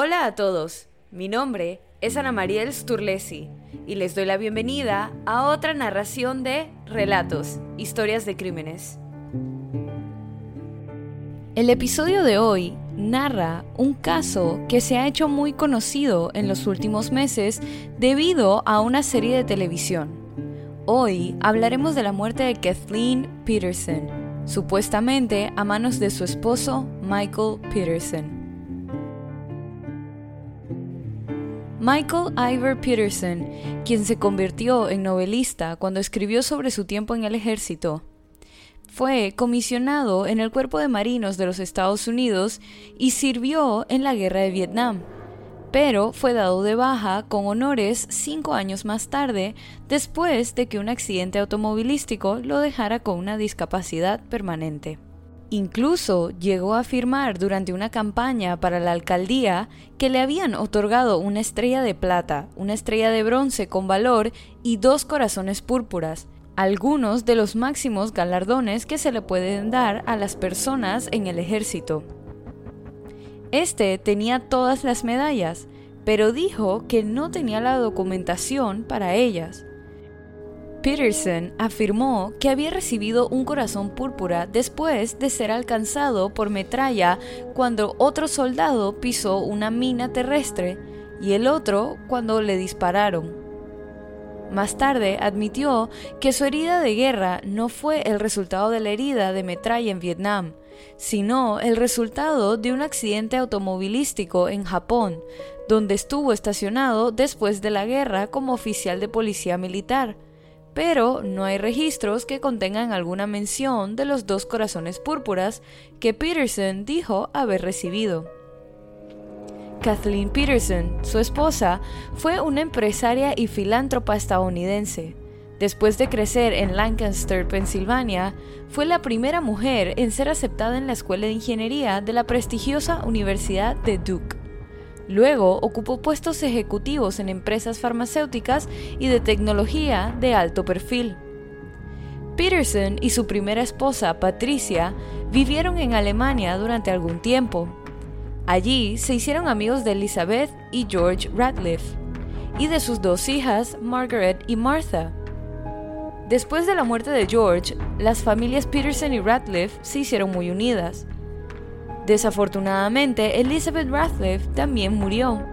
Hola a todos, mi nombre es Ana Mariel Sturlesi y les doy la bienvenida a otra narración de Relatos, Historias de Crímenes. El episodio de hoy narra un caso que se ha hecho muy conocido en los últimos meses debido a una serie de televisión. Hoy hablaremos de la muerte de Kathleen Peterson, supuestamente a manos de su esposo Michael Peterson. Michael Ivor Peterson, quien se convirtió en novelista cuando escribió sobre su tiempo en el ejército, fue comisionado en el Cuerpo de Marinos de los Estados Unidos y sirvió en la Guerra de Vietnam, pero fue dado de baja con honores cinco años más tarde, después de que un accidente automovilístico lo dejara con una discapacidad permanente. Incluso llegó a afirmar durante una campaña para la alcaldía que le habían otorgado una estrella de plata, una estrella de bronce con valor y dos corazones púrpuras, algunos de los máximos galardones que se le pueden dar a las personas en el ejército. Este tenía todas las medallas, pero dijo que no tenía la documentación para ellas. Peterson afirmó que había recibido un corazón púrpura después de ser alcanzado por metralla cuando otro soldado pisó una mina terrestre y el otro cuando le dispararon. Más tarde admitió que su herida de guerra no fue el resultado de la herida de metralla en Vietnam, sino el resultado de un accidente automovilístico en Japón, donde estuvo estacionado después de la guerra como oficial de policía militar pero no hay registros que contengan alguna mención de los dos corazones púrpuras que Peterson dijo haber recibido. Kathleen Peterson, su esposa, fue una empresaria y filántropa estadounidense. Después de crecer en Lancaster, Pensilvania, fue la primera mujer en ser aceptada en la Escuela de Ingeniería de la prestigiosa Universidad de Duke. Luego ocupó puestos ejecutivos en empresas farmacéuticas y de tecnología de alto perfil. Peterson y su primera esposa, Patricia, vivieron en Alemania durante algún tiempo. Allí se hicieron amigos de Elizabeth y George Radcliffe, y de sus dos hijas, Margaret y Martha. Después de la muerte de George, las familias Peterson y Radcliffe se hicieron muy unidas. Desafortunadamente, Elizabeth Radcliffe también murió,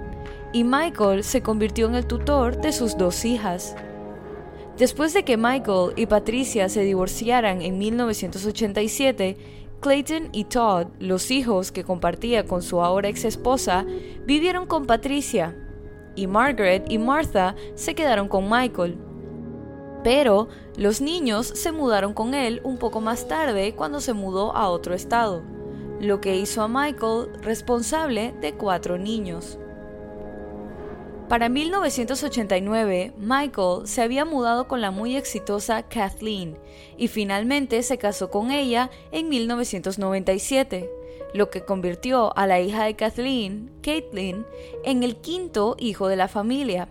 y Michael se convirtió en el tutor de sus dos hijas. Después de que Michael y Patricia se divorciaran en 1987, Clayton y Todd, los hijos que compartía con su ahora ex esposa, vivieron con Patricia, y Margaret y Martha se quedaron con Michael. Pero los niños se mudaron con él un poco más tarde cuando se mudó a otro estado lo que hizo a Michael responsable de cuatro niños. Para 1989, Michael se había mudado con la muy exitosa Kathleen y finalmente se casó con ella en 1997, lo que convirtió a la hija de Kathleen, Caitlin, en el quinto hijo de la familia.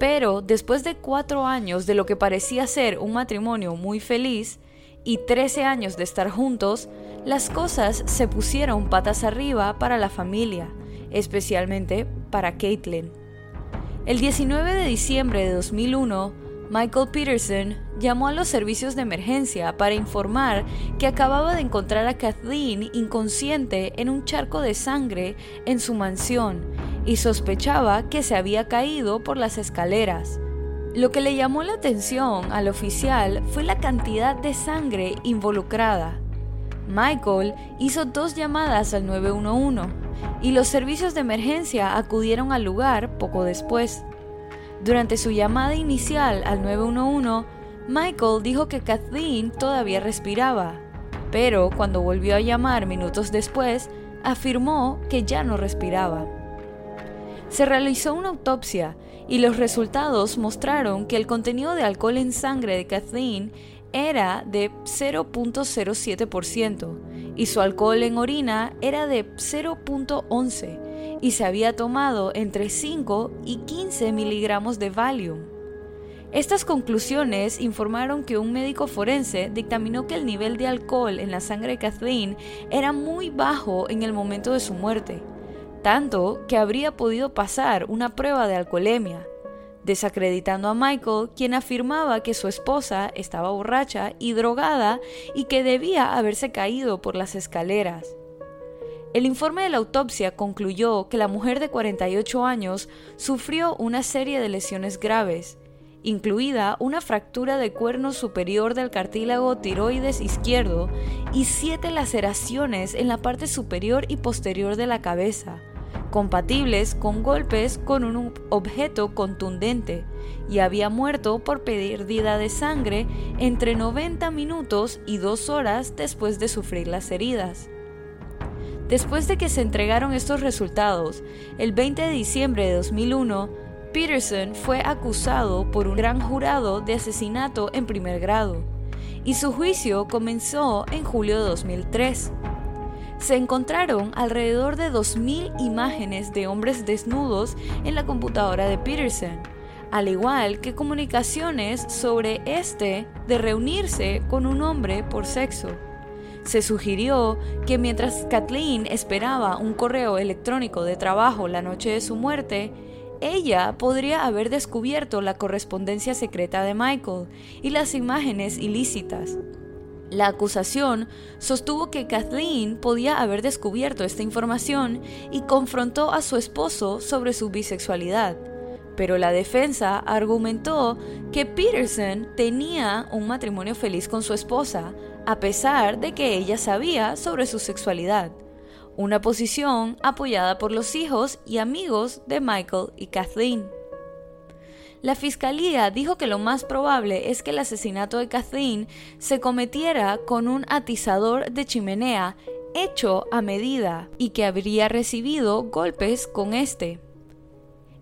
Pero después de cuatro años de lo que parecía ser un matrimonio muy feliz y 13 años de estar juntos, las cosas se pusieron patas arriba para la familia, especialmente para Caitlin. El 19 de diciembre de 2001, Michael Peterson llamó a los servicios de emergencia para informar que acababa de encontrar a Kathleen inconsciente en un charco de sangre en su mansión y sospechaba que se había caído por las escaleras. Lo que le llamó la atención al oficial fue la cantidad de sangre involucrada. Michael hizo dos llamadas al 911 y los servicios de emergencia acudieron al lugar poco después. Durante su llamada inicial al 911, Michael dijo que Kathleen todavía respiraba, pero cuando volvió a llamar minutos después, afirmó que ya no respiraba. Se realizó una autopsia y los resultados mostraron que el contenido de alcohol en sangre de Kathleen era de 0.07% y su alcohol en orina era de 0.11 y se había tomado entre 5 y 15 miligramos de Valium. Estas conclusiones informaron que un médico forense dictaminó que el nivel de alcohol en la sangre de Kathleen era muy bajo en el momento de su muerte, tanto que habría podido pasar una prueba de alcoholemia, desacreditando a Michael, quien afirmaba que su esposa estaba borracha y drogada y que debía haberse caído por las escaleras. El informe de la autopsia concluyó que la mujer de 48 años sufrió una serie de lesiones graves, incluida una fractura de cuerno superior del cartílago tiroides izquierdo y siete laceraciones en la parte superior y posterior de la cabeza, compatibles con golpes con un objeto contundente, y había muerto por pérdida de sangre entre 90 minutos y 2 horas después de sufrir las heridas. Después de que se entregaron estos resultados, el 20 de diciembre de 2001, Peterson fue acusado por un gran jurado de asesinato en primer grado, y su juicio comenzó en julio de 2003 se encontraron alrededor de 2.000 imágenes de hombres desnudos en la computadora de Peterson, al igual que comunicaciones sobre este de reunirse con un hombre por sexo. Se sugirió que mientras Kathleen esperaba un correo electrónico de trabajo la noche de su muerte, ella podría haber descubierto la correspondencia secreta de Michael y las imágenes ilícitas. La acusación sostuvo que Kathleen podía haber descubierto esta información y confrontó a su esposo sobre su bisexualidad, pero la defensa argumentó que Peterson tenía un matrimonio feliz con su esposa, a pesar de que ella sabía sobre su sexualidad, una posición apoyada por los hijos y amigos de Michael y Kathleen. La fiscalía dijo que lo más probable es que el asesinato de Kathleen se cometiera con un atizador de chimenea hecho a medida y que habría recibido golpes con este.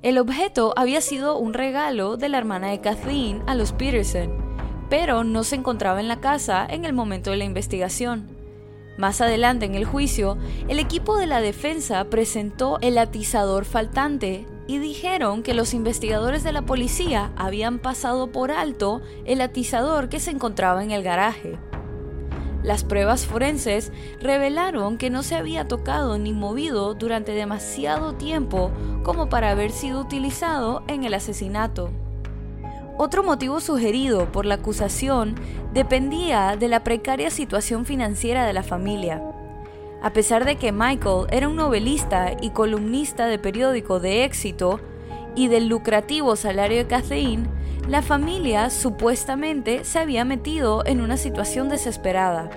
El objeto había sido un regalo de la hermana de Kathleen a los Peterson, pero no se encontraba en la casa en el momento de la investigación. Más adelante en el juicio, el equipo de la defensa presentó el atizador faltante y dijeron que los investigadores de la policía habían pasado por alto el atizador que se encontraba en el garaje. Las pruebas forenses revelaron que no se había tocado ni movido durante demasiado tiempo como para haber sido utilizado en el asesinato. Otro motivo sugerido por la acusación dependía de la precaria situación financiera de la familia. A pesar de que Michael era un novelista y columnista de periódico de éxito y del lucrativo salario de Kathleen, la familia supuestamente se había metido en una situación desesperada.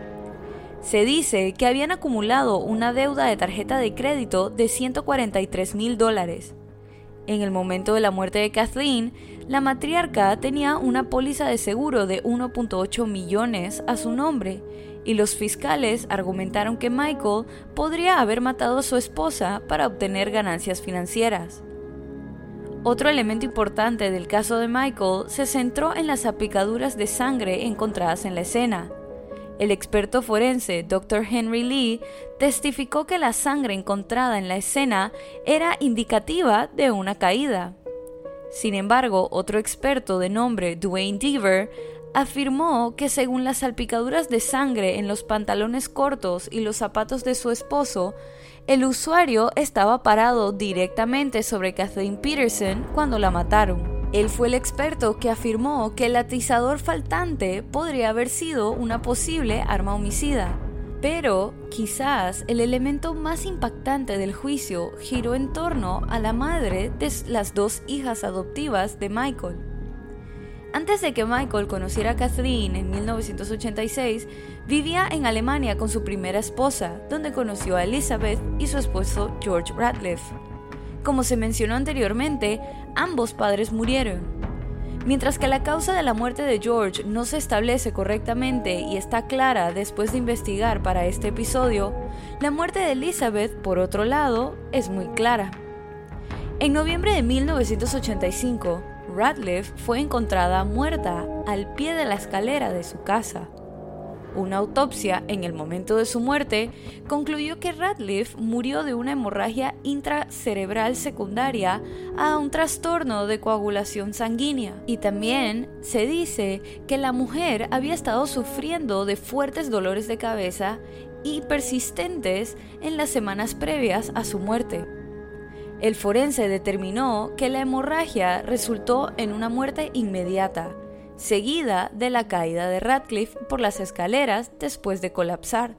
Se dice que habían acumulado una deuda de tarjeta de crédito de 143 mil dólares. En el momento de la muerte de Kathleen, la matriarca tenía una póliza de seguro de 1.8 millones a su nombre y los fiscales argumentaron que Michael podría haber matado a su esposa para obtener ganancias financieras. Otro elemento importante del caso de Michael se centró en las salpicaduras de sangre encontradas en la escena. El experto forense Dr. Henry Lee testificó que la sangre encontrada en la escena era indicativa de una caída. Sin embargo, otro experto de nombre Dwayne Deaver afirmó que según las salpicaduras de sangre en los pantalones cortos y los zapatos de su esposo, el usuario estaba parado directamente sobre Kathleen Peterson cuando la mataron. Él fue el experto que afirmó que el atizador faltante podría haber sido una posible arma homicida. Pero quizás el elemento más impactante del juicio giró en torno a la madre de las dos hijas adoptivas de Michael. Antes de que Michael conociera a Kathleen en 1986, vivía en Alemania con su primera esposa, donde conoció a Elizabeth y su esposo George Radcliffe. Como se mencionó anteriormente, ambos padres murieron. Mientras que la causa de la muerte de George no se establece correctamente y está clara después de investigar para este episodio, la muerte de Elizabeth, por otro lado, es muy clara. En noviembre de 1985, Radcliffe fue encontrada muerta al pie de la escalera de su casa. Una autopsia en el momento de su muerte concluyó que Radcliffe murió de una hemorragia intracerebral secundaria a un trastorno de coagulación sanguínea. Y también se dice que la mujer había estado sufriendo de fuertes dolores de cabeza y persistentes en las semanas previas a su muerte. El forense determinó que la hemorragia resultó en una muerte inmediata, seguida de la caída de Radcliffe por las escaleras después de colapsar.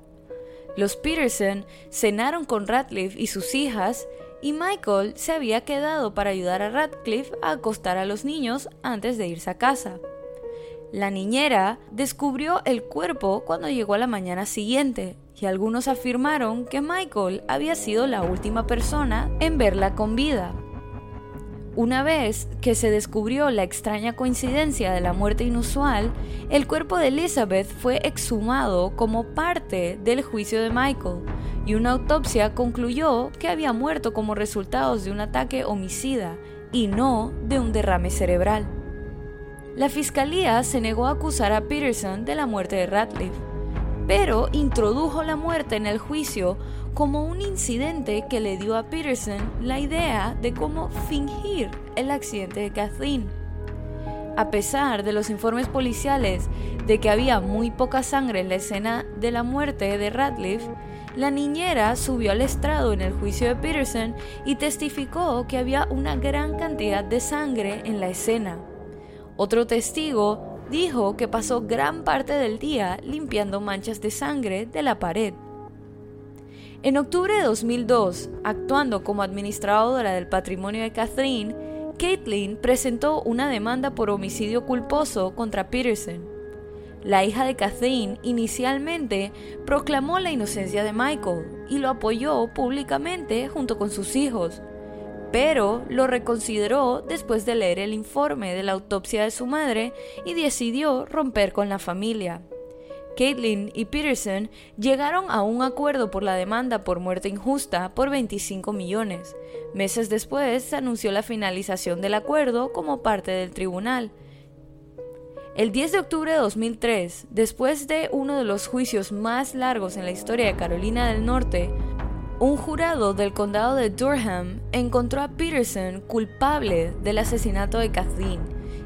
Los Peterson cenaron con Radcliffe y sus hijas y Michael se había quedado para ayudar a Radcliffe a acostar a los niños antes de irse a casa. La niñera descubrió el cuerpo cuando llegó a la mañana siguiente y algunos afirmaron que Michael había sido la última persona en verla con vida. Una vez que se descubrió la extraña coincidencia de la muerte inusual, el cuerpo de Elizabeth fue exhumado como parte del juicio de Michael y una autopsia concluyó que había muerto como resultado de un ataque homicida y no de un derrame cerebral. La fiscalía se negó a acusar a Peterson de la muerte de Radcliffe, pero introdujo la muerte en el juicio como un incidente que le dio a Peterson la idea de cómo fingir el accidente de Kathleen. A pesar de los informes policiales de que había muy poca sangre en la escena de la muerte de Radcliffe, la niñera subió al estrado en el juicio de Peterson y testificó que había una gran cantidad de sangre en la escena. Otro testigo dijo que pasó gran parte del día limpiando manchas de sangre de la pared. En octubre de 2002, actuando como administradora del patrimonio de Kathleen, Caitlin presentó una demanda por homicidio culposo contra Peterson. La hija de Kathleen inicialmente proclamó la inocencia de Michael y lo apoyó públicamente junto con sus hijos, pero lo reconsideró después de leer el informe de la autopsia de su madre y decidió romper con la familia. Caitlin y Peterson llegaron a un acuerdo por la demanda por muerte injusta por 25 millones. Meses después se anunció la finalización del acuerdo como parte del tribunal. El 10 de octubre de 2003, después de uno de los juicios más largos en la historia de Carolina del Norte, un jurado del condado de Durham encontró a Peterson culpable del asesinato de Kathleen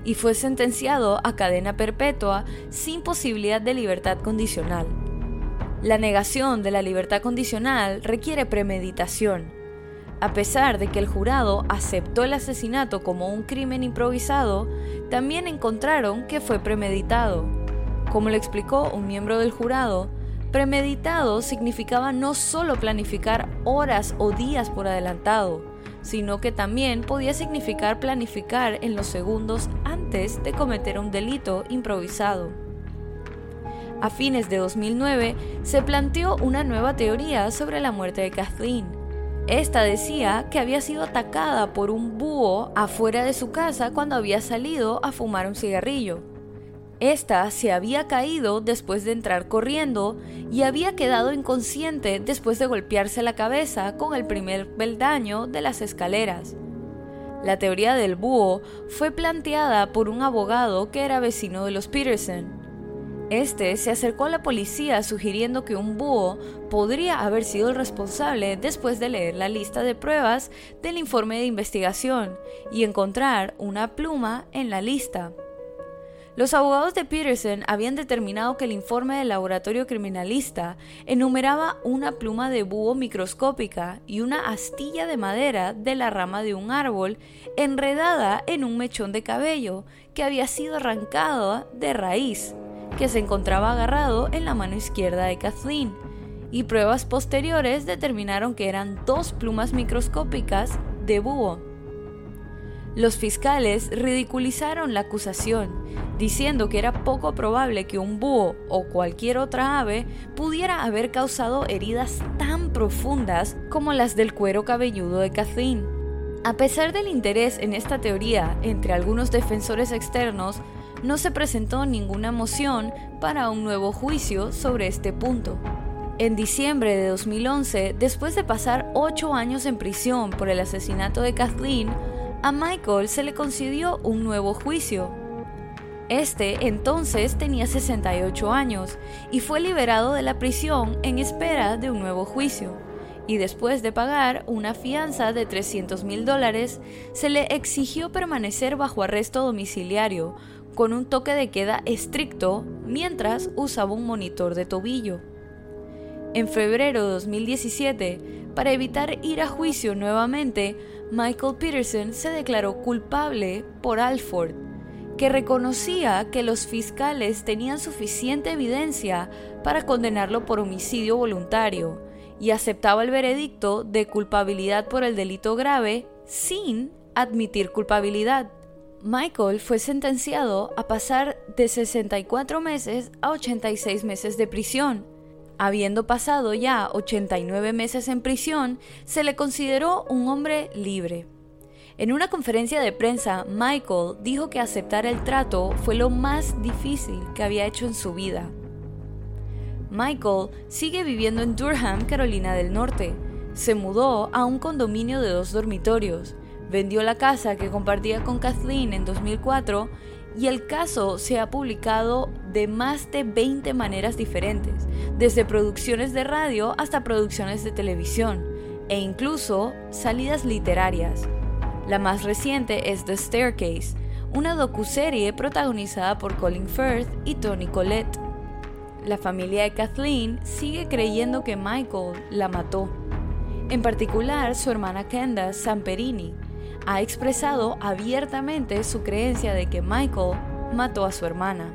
y fue sentenciado a cadena perpetua sin posibilidad de libertad condicional. La negación de la libertad condicional requiere premeditación. A pesar de que el jurado aceptó el asesinato como un crimen improvisado, también encontraron que fue premeditado. Como le explicó un miembro del jurado, premeditado significaba no solo planificar horas o días por adelantado, sino que también podía significar planificar en los segundos antes de cometer un delito improvisado. A fines de 2009 se planteó una nueva teoría sobre la muerte de Kathleen. Esta decía que había sido atacada por un búho afuera de su casa cuando había salido a fumar un cigarrillo. Esta se había caído después de entrar corriendo y había quedado inconsciente después de golpearse la cabeza con el primer peldaño de las escaleras. La teoría del búho fue planteada por un abogado que era vecino de los Peterson. Este se acercó a la policía sugiriendo que un búho podría haber sido el responsable después de leer la lista de pruebas del informe de investigación y encontrar una pluma en la lista. Los abogados de Peterson habían determinado que el informe del laboratorio criminalista enumeraba una pluma de búho microscópica y una astilla de madera de la rama de un árbol enredada en un mechón de cabello que había sido arrancado de raíz, que se encontraba agarrado en la mano izquierda de Kathleen, y pruebas posteriores determinaron que eran dos plumas microscópicas de búho. Los fiscales ridiculizaron la acusación, diciendo que era poco probable que un búho o cualquier otra ave pudiera haber causado heridas tan profundas como las del cuero cabelludo de Kathleen. A pesar del interés en esta teoría entre algunos defensores externos, no se presentó ninguna moción para un nuevo juicio sobre este punto. En diciembre de 2011, después de pasar ocho años en prisión por el asesinato de Kathleen, a Michael se le concedió un nuevo juicio. Este entonces tenía 68 años y fue liberado de la prisión en espera de un nuevo juicio. Y después de pagar una fianza de 300 mil dólares, se le exigió permanecer bajo arresto domiciliario, con un toque de queda estricto, mientras usaba un monitor de tobillo. En febrero de 2017, para evitar ir a juicio nuevamente, Michael Peterson se declaró culpable por Alford, que reconocía que los fiscales tenían suficiente evidencia para condenarlo por homicidio voluntario y aceptaba el veredicto de culpabilidad por el delito grave sin admitir culpabilidad. Michael fue sentenciado a pasar de 64 meses a 86 meses de prisión. Habiendo pasado ya 89 meses en prisión, se le consideró un hombre libre. En una conferencia de prensa, Michael dijo que aceptar el trato fue lo más difícil que había hecho en su vida. Michael sigue viviendo en Durham, Carolina del Norte. Se mudó a un condominio de dos dormitorios, vendió la casa que compartía con Kathleen en 2004 y el caso se ha publicado de más de 20 maneras diferentes, desde producciones de radio hasta producciones de televisión e incluso salidas literarias. La más reciente es The Staircase, una docuserie protagonizada por Colin Firth y Tony Collette. La familia de Kathleen sigue creyendo que Michael la mató. En particular, su hermana Kenda Samperini ha expresado abiertamente su creencia de que Michael mató a su hermana.